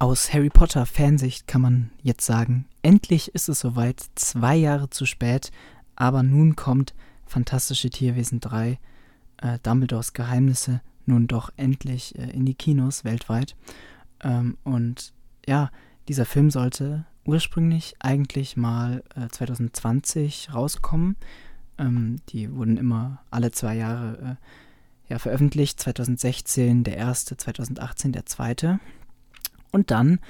Aus Harry Potter Fansicht kann man jetzt sagen, endlich ist es soweit, zwei Jahre zu spät, aber nun kommt Fantastische Tierwesen 3, äh, Dumbledores Geheimnisse, nun doch endlich äh, in die Kinos weltweit. Ähm, und ja, dieser Film sollte ursprünglich eigentlich mal äh, 2020 rauskommen. Ähm, die wurden immer alle zwei Jahre äh, ja, veröffentlicht. 2016 der erste, 2018 der zweite. Und dann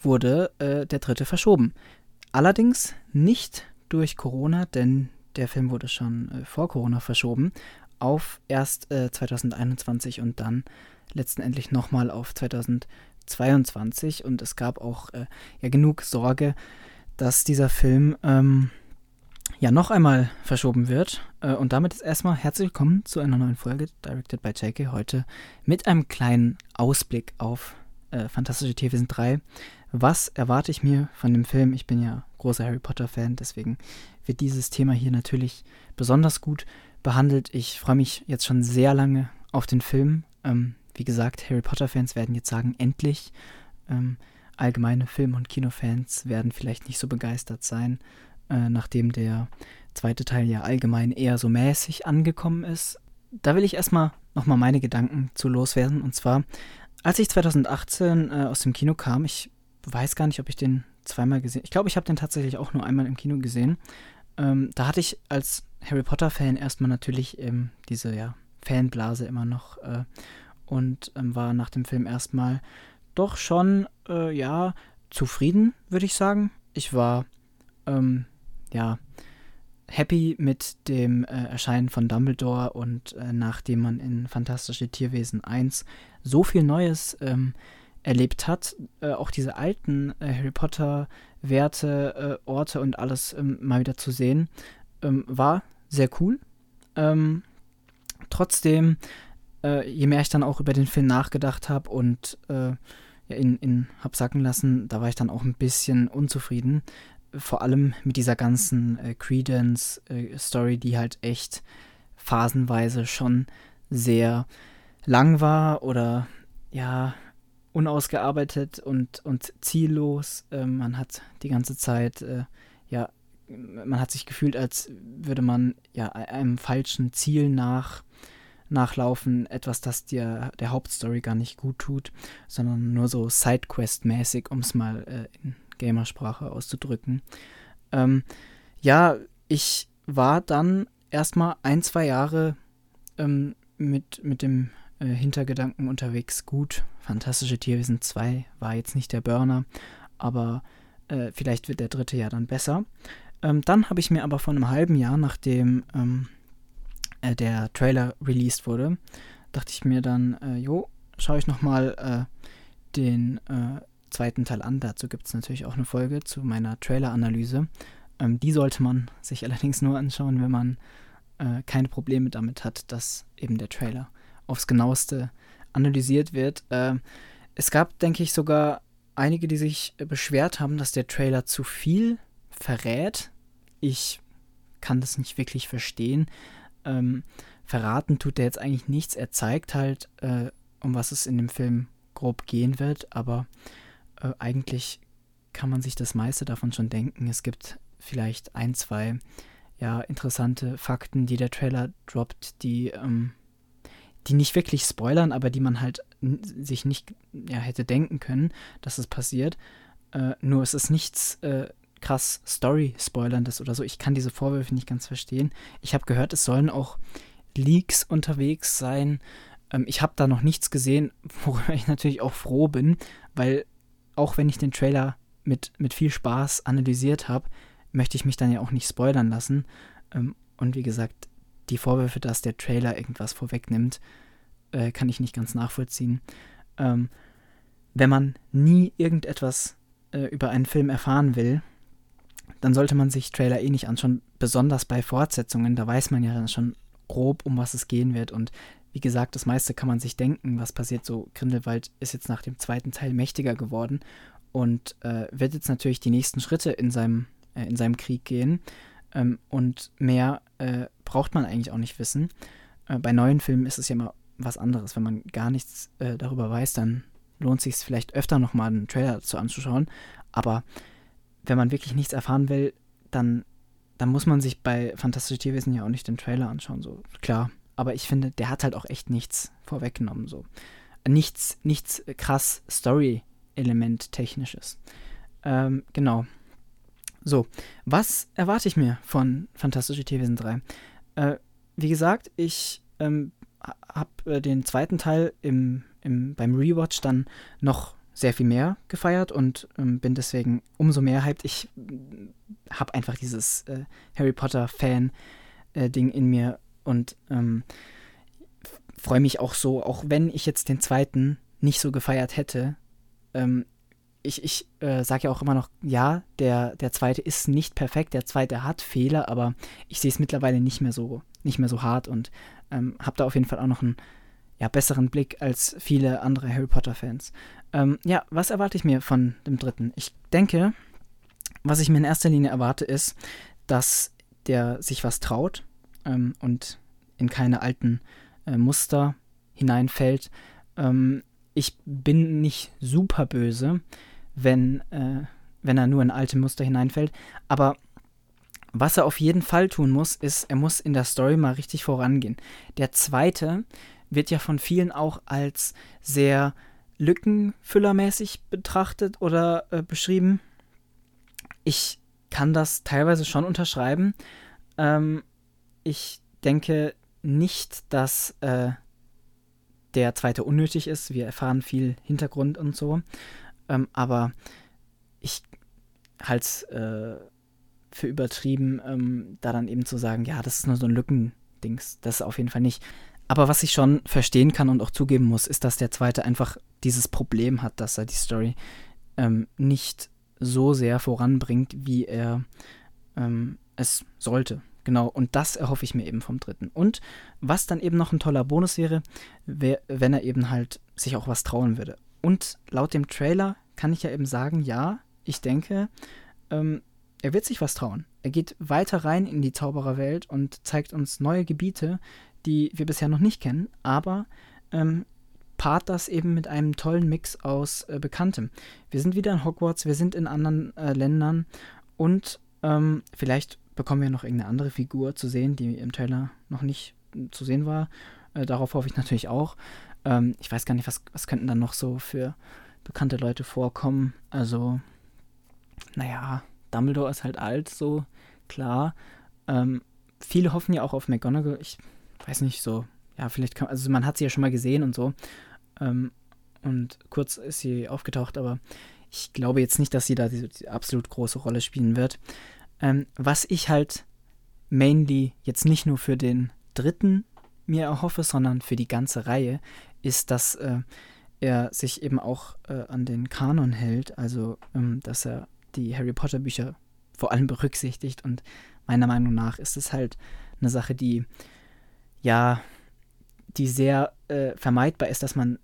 wurde äh, der dritte verschoben. Allerdings nicht durch Corona, denn der Film wurde schon äh, vor Corona verschoben auf erst äh, 2021 und dann letztendlich nochmal auf 2022. Und es gab auch äh, ja genug Sorge, dass dieser Film ähm, ja noch einmal verschoben wird. Äh, und damit ist erstmal herzlich willkommen zu einer neuen Folge Directed by JK heute mit einem kleinen Ausblick auf äh, Fantastische Tierwesen 3. Was erwarte ich mir von dem Film? Ich bin ja großer Harry Potter-Fan, deswegen wird dieses Thema hier natürlich besonders gut behandelt. Ich freue mich jetzt schon sehr lange auf den Film. Ähm, wie gesagt, Harry Potter-Fans werden jetzt sagen, endlich. Ähm, allgemeine Film- und Kinofans werden vielleicht nicht so begeistert sein, äh, nachdem der zweite Teil ja allgemein eher so mäßig angekommen ist. Da will ich erstmal nochmal meine Gedanken zu loswerden. Und zwar, als ich 2018 äh, aus dem Kino kam, ich weiß gar nicht, ob ich den zweimal gesehen Ich glaube, ich habe den tatsächlich auch nur einmal im Kino gesehen. Ähm, da hatte ich als Harry Potter-Fan erstmal natürlich ähm, diese ja, Fanblase immer noch äh, und ähm, war nach dem Film erstmal doch schon, äh, ja, zufrieden, würde ich sagen. Ich war, ähm, ja, happy mit dem äh, Erscheinen von Dumbledore und äh, nachdem man in Fantastische Tierwesen 1 so viel Neues ähm, erlebt hat, äh, auch diese alten äh, Harry Potter Werte, äh, Orte und alles ähm, mal wieder zu sehen, ähm, war sehr cool. Ähm, trotzdem, äh, je mehr ich dann auch über den Film nachgedacht habe und in, in hab sacken lassen, da war ich dann auch ein bisschen unzufrieden. Vor allem mit dieser ganzen äh, Credence-Story, die halt echt phasenweise schon sehr lang war oder ja, unausgearbeitet und, und ziellos. Ähm, man hat die ganze Zeit, äh, ja, man hat sich gefühlt, als würde man ja einem falschen Ziel nach, nachlaufen, etwas, das dir der Hauptstory gar nicht gut tut, sondern nur so Sidequest-mäßig, um es mal äh, in Gamersprache auszudrücken. Ähm, ja, ich war dann erstmal ein, zwei Jahre ähm, mit, mit dem äh, Hintergedanken unterwegs. Gut, Fantastische Tierwesen 2 war jetzt nicht der Burner, aber äh, vielleicht wird der dritte ja dann besser. Ähm, dann habe ich mir aber vor einem halben Jahr, nachdem ähm, äh, der Trailer released wurde, dachte ich mir dann, äh, jo, schaue ich nochmal äh, den äh, zweiten Teil an. Dazu gibt es natürlich auch eine Folge zu meiner Trailer-Analyse. Ähm, die sollte man sich allerdings nur anschauen, wenn man äh, keine Probleme damit hat, dass eben der Trailer aufs genaueste analysiert wird. Äh, es gab, denke ich, sogar einige, die sich beschwert haben, dass der Trailer zu viel verrät. Ich kann das nicht wirklich verstehen. Ähm, verraten tut er jetzt eigentlich nichts. Er zeigt halt, äh, um was es in dem Film grob gehen wird, aber äh, eigentlich kann man sich das meiste davon schon denken. Es gibt vielleicht ein, zwei ja, interessante Fakten, die der Trailer droppt, die ähm, die nicht wirklich spoilern, aber die man halt sich nicht ja, hätte denken können, dass es passiert. Äh, nur es ist nichts äh, krass Story-Spoilerndes oder so. Ich kann diese Vorwürfe nicht ganz verstehen. Ich habe gehört, es sollen auch Leaks unterwegs sein. Ähm, ich habe da noch nichts gesehen, worüber ich natürlich auch froh bin, weil auch wenn ich den Trailer mit, mit viel Spaß analysiert habe, möchte ich mich dann ja auch nicht spoilern lassen. Ähm, und wie gesagt, die Vorwürfe, dass der Trailer irgendwas vorwegnimmt, äh, kann ich nicht ganz nachvollziehen. Ähm, wenn man nie irgendetwas äh, über einen Film erfahren will, dann sollte man sich Trailer eh nicht anschauen, besonders bei Fortsetzungen, da weiß man ja dann schon grob, um was es gehen wird und wie gesagt, das meiste kann man sich denken, was passiert. So, Grindelwald ist jetzt nach dem zweiten Teil mächtiger geworden und äh, wird jetzt natürlich die nächsten Schritte in seinem, äh, in seinem Krieg gehen. Ähm, und mehr äh, braucht man eigentlich auch nicht wissen. Äh, bei neuen Filmen ist es ja immer was anderes. Wenn man gar nichts äh, darüber weiß, dann lohnt sich vielleicht öfter nochmal einen Trailer dazu anzuschauen. Aber wenn man wirklich nichts erfahren will, dann, dann muss man sich bei Fantastische Tierwesen ja auch nicht den Trailer anschauen. So, klar. Aber ich finde, der hat halt auch echt nichts vorweggenommen. So. Nichts, nichts krass Story-Element technisches. Ähm, genau. So, was erwarte ich mir von Fantastische Tierwesen 3? Äh, wie gesagt, ich ähm, habe äh, den zweiten Teil im, im, beim Rewatch dann noch sehr viel mehr gefeiert und ähm, bin deswegen umso mehr hyped. Ich habe einfach dieses äh, Harry Potter-Fan-Ding äh, in mir und ähm, freue mich auch so, auch wenn ich jetzt den zweiten nicht so gefeiert hätte. Ähm, ich, ich äh, sage ja auch immer noch, ja, der, der zweite ist nicht perfekt, der zweite hat Fehler, aber ich sehe es mittlerweile nicht mehr so, nicht mehr so hart und ähm, habe da auf jeden Fall auch noch einen ja, besseren Blick als viele andere Harry Potter-Fans. Ähm, ja, was erwarte ich mir von dem dritten? Ich denke, was ich mir in erster Linie erwarte, ist, dass der sich was traut ähm, und in keine alten äh, Muster hineinfällt. Ähm, ich bin nicht super böse, wenn, äh, wenn er nur in alte Muster hineinfällt, aber was er auf jeden Fall tun muss, ist, er muss in der Story mal richtig vorangehen. Der zweite wird ja von vielen auch als sehr lückenfüllermäßig betrachtet oder äh, beschrieben. Ich kann das teilweise schon unterschreiben. Ähm, ich denke nicht, dass äh, der zweite unnötig ist. Wir erfahren viel Hintergrund und so. Ähm, aber ich halte es äh, für übertrieben, ähm, da dann eben zu sagen, ja, das ist nur so ein Lückendings. Das ist auf jeden Fall nicht. Aber was ich schon verstehen kann und auch zugeben muss, ist, dass der zweite einfach dieses Problem hat, dass er die Story ähm, nicht so sehr voranbringt, wie er ähm, es sollte. Genau, und das erhoffe ich mir eben vom dritten. Und was dann eben noch ein toller Bonus wäre, wär, wenn er eben halt sich auch was trauen würde. Und laut dem Trailer kann ich ja eben sagen, ja, ich denke, ähm, er wird sich was trauen. Er geht weiter rein in die Zaubererwelt und zeigt uns neue Gebiete, die wir bisher noch nicht kennen, aber ähm, paart das eben mit einem tollen Mix aus äh, Bekanntem. Wir sind wieder in Hogwarts, wir sind in anderen äh, Ländern und ähm, vielleicht bekommen wir noch irgendeine andere Figur zu sehen, die im Trailer noch nicht zu sehen war. Äh, darauf hoffe ich natürlich auch. Ähm, ich weiß gar nicht, was, was könnten dann noch so für bekannte Leute vorkommen. Also, naja, Dumbledore ist halt alt, so klar. Ähm, viele hoffen ja auch auf McGonagall. Ich weiß nicht, so, ja, vielleicht kann, also man hat sie ja schon mal gesehen und so. Ähm, und kurz ist sie aufgetaucht, aber ich glaube jetzt nicht, dass sie da die, die absolut große Rolle spielen wird. Ähm, was ich halt mainly jetzt nicht nur für den dritten mir erhoffe, sondern für die ganze Reihe, ist, dass äh, er sich eben auch äh, an den Kanon hält, also ähm, dass er die Harry Potter Bücher vor allem berücksichtigt. Und meiner Meinung nach ist es halt eine Sache, die ja, die sehr äh, vermeidbar ist, dass man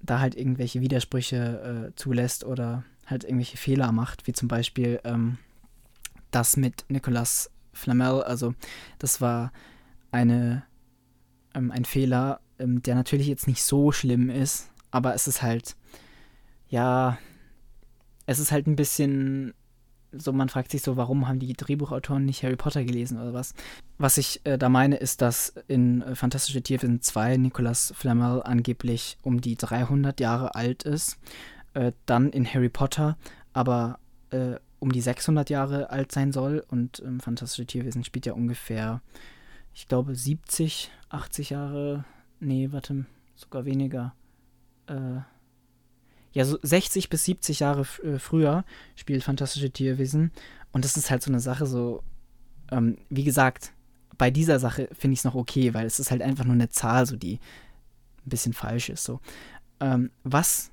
da halt irgendwelche Widersprüche äh, zulässt oder halt irgendwelche Fehler macht, wie zum Beispiel ähm, das mit Nicolas Flamel. Also das war eine, ähm, ein Fehler, ähm, der natürlich jetzt nicht so schlimm ist, aber es ist halt, ja, es ist halt ein bisschen so, man fragt sich so, warum haben die Drehbuchautoren nicht Harry Potter gelesen oder was? Was ich äh, da meine, ist, dass in äh, Fantastische Tierwesen 2 Nicolas Flamel angeblich um die 300 Jahre alt ist. Äh, dann in Harry Potter aber äh, um die 600 Jahre alt sein soll. Und ähm, Fantastische Tierwesen spielt ja ungefähr, ich glaube, 70, 80 Jahre. Nee, warte, sogar weniger. Äh, ja, so 60 bis 70 Jahre äh, früher spielt Fantastische Tierwesen. Und das ist halt so eine Sache, so, ähm, wie gesagt, bei dieser Sache finde ich es noch okay, weil es ist halt einfach nur eine Zahl, so die ein bisschen falsch ist. So. Ähm, was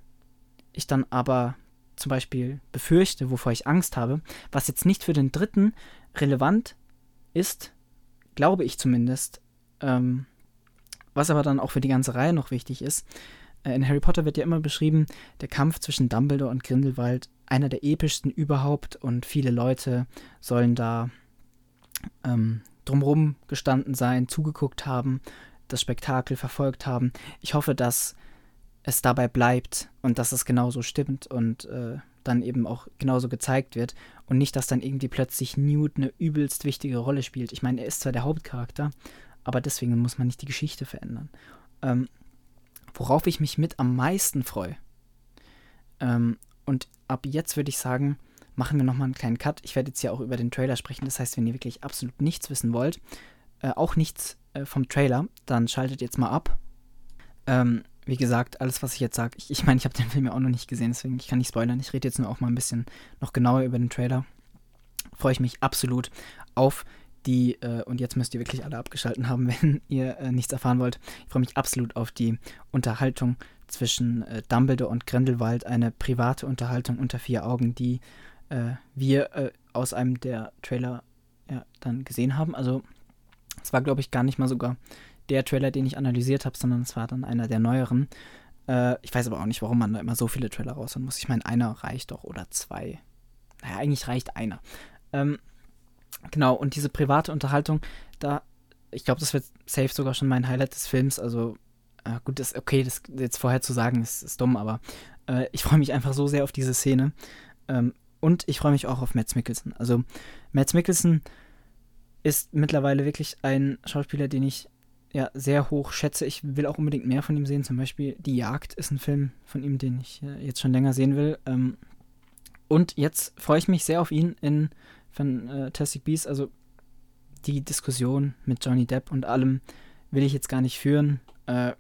ich dann aber zum Beispiel befürchte, wovor ich Angst habe, was jetzt nicht für den dritten relevant ist, glaube ich zumindest, ähm, was aber dann auch für die ganze Reihe noch wichtig ist, äh, in Harry Potter wird ja immer beschrieben, der Kampf zwischen Dumbledore und Grindelwald einer der epischsten überhaupt und viele Leute sollen da ähm, drumherum gestanden sein, zugeguckt haben, das Spektakel verfolgt haben. Ich hoffe, dass es dabei bleibt und dass es genauso stimmt und äh, dann eben auch genauso gezeigt wird und nicht, dass dann irgendwie plötzlich Newt eine übelst wichtige Rolle spielt. Ich meine, er ist zwar der Hauptcharakter, aber deswegen muss man nicht die Geschichte verändern. Ähm, worauf ich mich mit am meisten freue. Ähm, und ab jetzt würde ich sagen, machen wir nochmal einen kleinen Cut. Ich werde jetzt ja auch über den Trailer sprechen. Das heißt, wenn ihr wirklich absolut nichts wissen wollt, äh, auch nichts äh, vom Trailer, dann schaltet jetzt mal ab. Ähm, wie gesagt, alles, was ich jetzt sage, ich meine, ich, mein, ich habe den Film ja auch noch nicht gesehen, deswegen ich kann nicht spoilern. Ich rede jetzt nur auch mal ein bisschen noch genauer über den Trailer. Freue ich mich absolut auf die, äh, und jetzt müsst ihr wirklich alle abgeschalten haben, wenn ihr äh, nichts erfahren wollt. Ich freue mich absolut auf die Unterhaltung zwischen äh, Dumbledore und Grindelwald, eine private Unterhaltung unter vier Augen, die äh, wir äh, aus einem der Trailer ja, dann gesehen haben. Also es war, glaube ich, gar nicht mal sogar der Trailer, den ich analysiert habe, sondern es war dann einer der neueren. Äh, ich weiß aber auch nicht, warum man da immer so viele Trailer raushauen muss. Ich meine, einer reicht doch oder zwei. Naja, eigentlich reicht einer. Ähm, genau, und diese private Unterhaltung, da, ich glaube, das wird safe sogar schon mein Highlight des Films. Also, äh, gut, das okay, das jetzt vorher zu sagen, ist, ist dumm, aber äh, ich freue mich einfach so sehr auf diese Szene. Ähm, und ich freue mich auch auf Mads Mikkelsen. Also, Mads Mikkelsen ist mittlerweile wirklich ein Schauspieler, den ich ja sehr hoch schätze. Ich will auch unbedingt mehr von ihm sehen. Zum Beispiel Die Jagd ist ein Film von ihm, den ich äh, jetzt schon länger sehen will. Ähm, und jetzt freue ich mich sehr auf ihn in Fantastic Beasts. Also die Diskussion mit Johnny Depp und allem will ich jetzt gar nicht führen. Äh,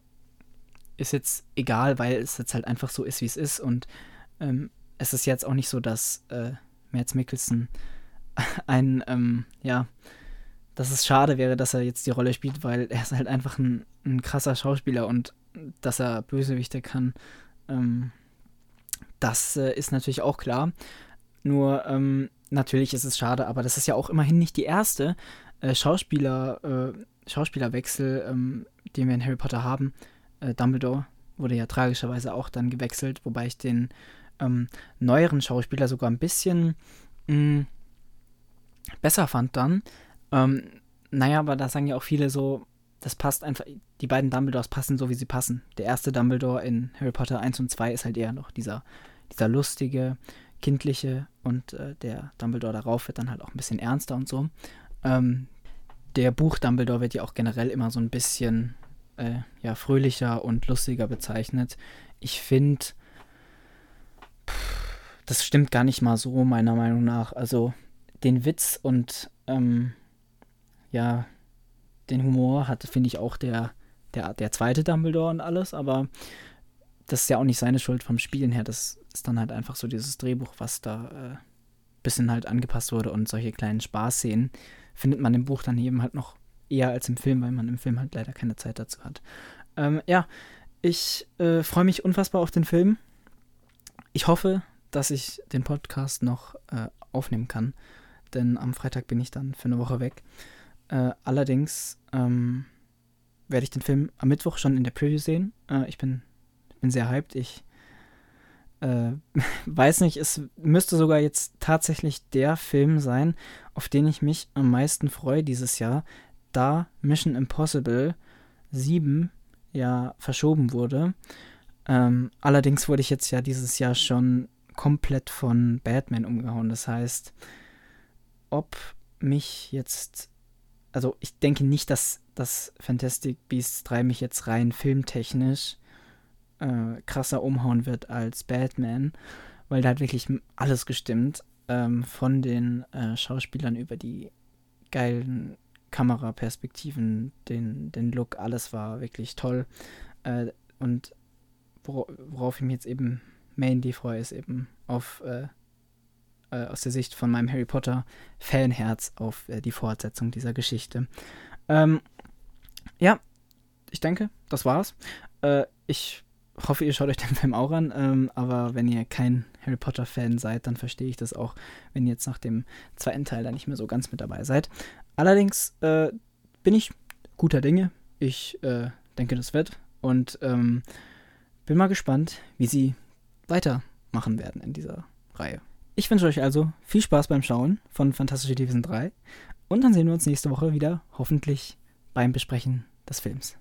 ist jetzt egal, weil es jetzt halt einfach so ist, wie es ist. Und ähm, es ist jetzt auch nicht so, dass äh, Mads Mikkelsen ein, ähm, ja, dass es schade wäre, dass er jetzt die Rolle spielt, weil er ist halt einfach ein, ein krasser Schauspieler und dass er Bösewichte kann, ähm, das äh, ist natürlich auch klar. Nur ähm, natürlich ist es schade, aber das ist ja auch immerhin nicht die erste äh, Schauspieler, äh, Schauspielerwechsel, ähm, den wir in Harry Potter haben. Äh, Dumbledore wurde ja tragischerweise auch dann gewechselt, wobei ich den ähm, neueren Schauspieler sogar ein bisschen mh, mm, besser fand dann. Ähm, naja, aber da sagen ja auch viele so, das passt einfach, die beiden Dumbledores passen so, wie sie passen. Der erste Dumbledore in Harry Potter 1 und 2 ist halt eher noch dieser, dieser lustige, kindliche und äh, der Dumbledore darauf wird dann halt auch ein bisschen ernster und so. Ähm, der Buch Dumbledore wird ja auch generell immer so ein bisschen äh, ja, fröhlicher und lustiger bezeichnet. Ich finde, das stimmt gar nicht mal so, meiner Meinung nach. Also den Witz und ähm, ja, den Humor hat, finde ich, auch der, der, der zweite Dumbledore und alles, aber das ist ja auch nicht seine Schuld vom Spielen her. Das ist dann halt einfach so dieses Drehbuch, was da äh, bisschen halt angepasst wurde und solche kleinen Spaßszenen findet man im Buch dann eben halt noch eher als im Film, weil man im Film halt leider keine Zeit dazu hat. Ähm, ja, ich äh, freue mich unfassbar auf den Film. Ich hoffe, dass ich den Podcast noch äh, aufnehmen kann, denn am Freitag bin ich dann für eine Woche weg. Äh, allerdings ähm, werde ich den Film am Mittwoch schon in der Preview sehen. Äh, ich bin, bin sehr hyped. Ich äh, weiß nicht, es müsste sogar jetzt tatsächlich der Film sein, auf den ich mich am meisten freue dieses Jahr, da Mission Impossible 7 ja verschoben wurde. Ähm, allerdings wurde ich jetzt ja dieses Jahr schon komplett von Batman umgehauen. Das heißt, ob mich jetzt also ich denke nicht, dass das Fantastic Beasts 3 mich jetzt rein filmtechnisch äh, krasser umhauen wird als Batman, weil da hat wirklich alles gestimmt. Ähm, von den äh, Schauspielern über die geilen Kameraperspektiven, den, den Look, alles war wirklich toll. Äh, und worauf ich mich jetzt eben mainly freue, ist eben auf äh, äh, aus der Sicht von meinem Harry Potter Fanherz auf äh, die Fortsetzung dieser Geschichte. Ähm, ja, ich denke, das war's. Äh, ich hoffe, ihr schaut euch den Film auch an, ähm, aber wenn ihr kein Harry Potter Fan seid, dann verstehe ich das auch, wenn ihr jetzt nach dem zweiten Teil da nicht mehr so ganz mit dabei seid. Allerdings äh, bin ich guter Dinge. Ich äh, denke, das wird und ähm, bin mal gespannt, wie sie weitermachen werden in dieser Reihe. Ich wünsche euch also viel Spaß beim Schauen von Fantastische Tierwesen 3 und dann sehen wir uns nächste Woche wieder, hoffentlich beim Besprechen des Films.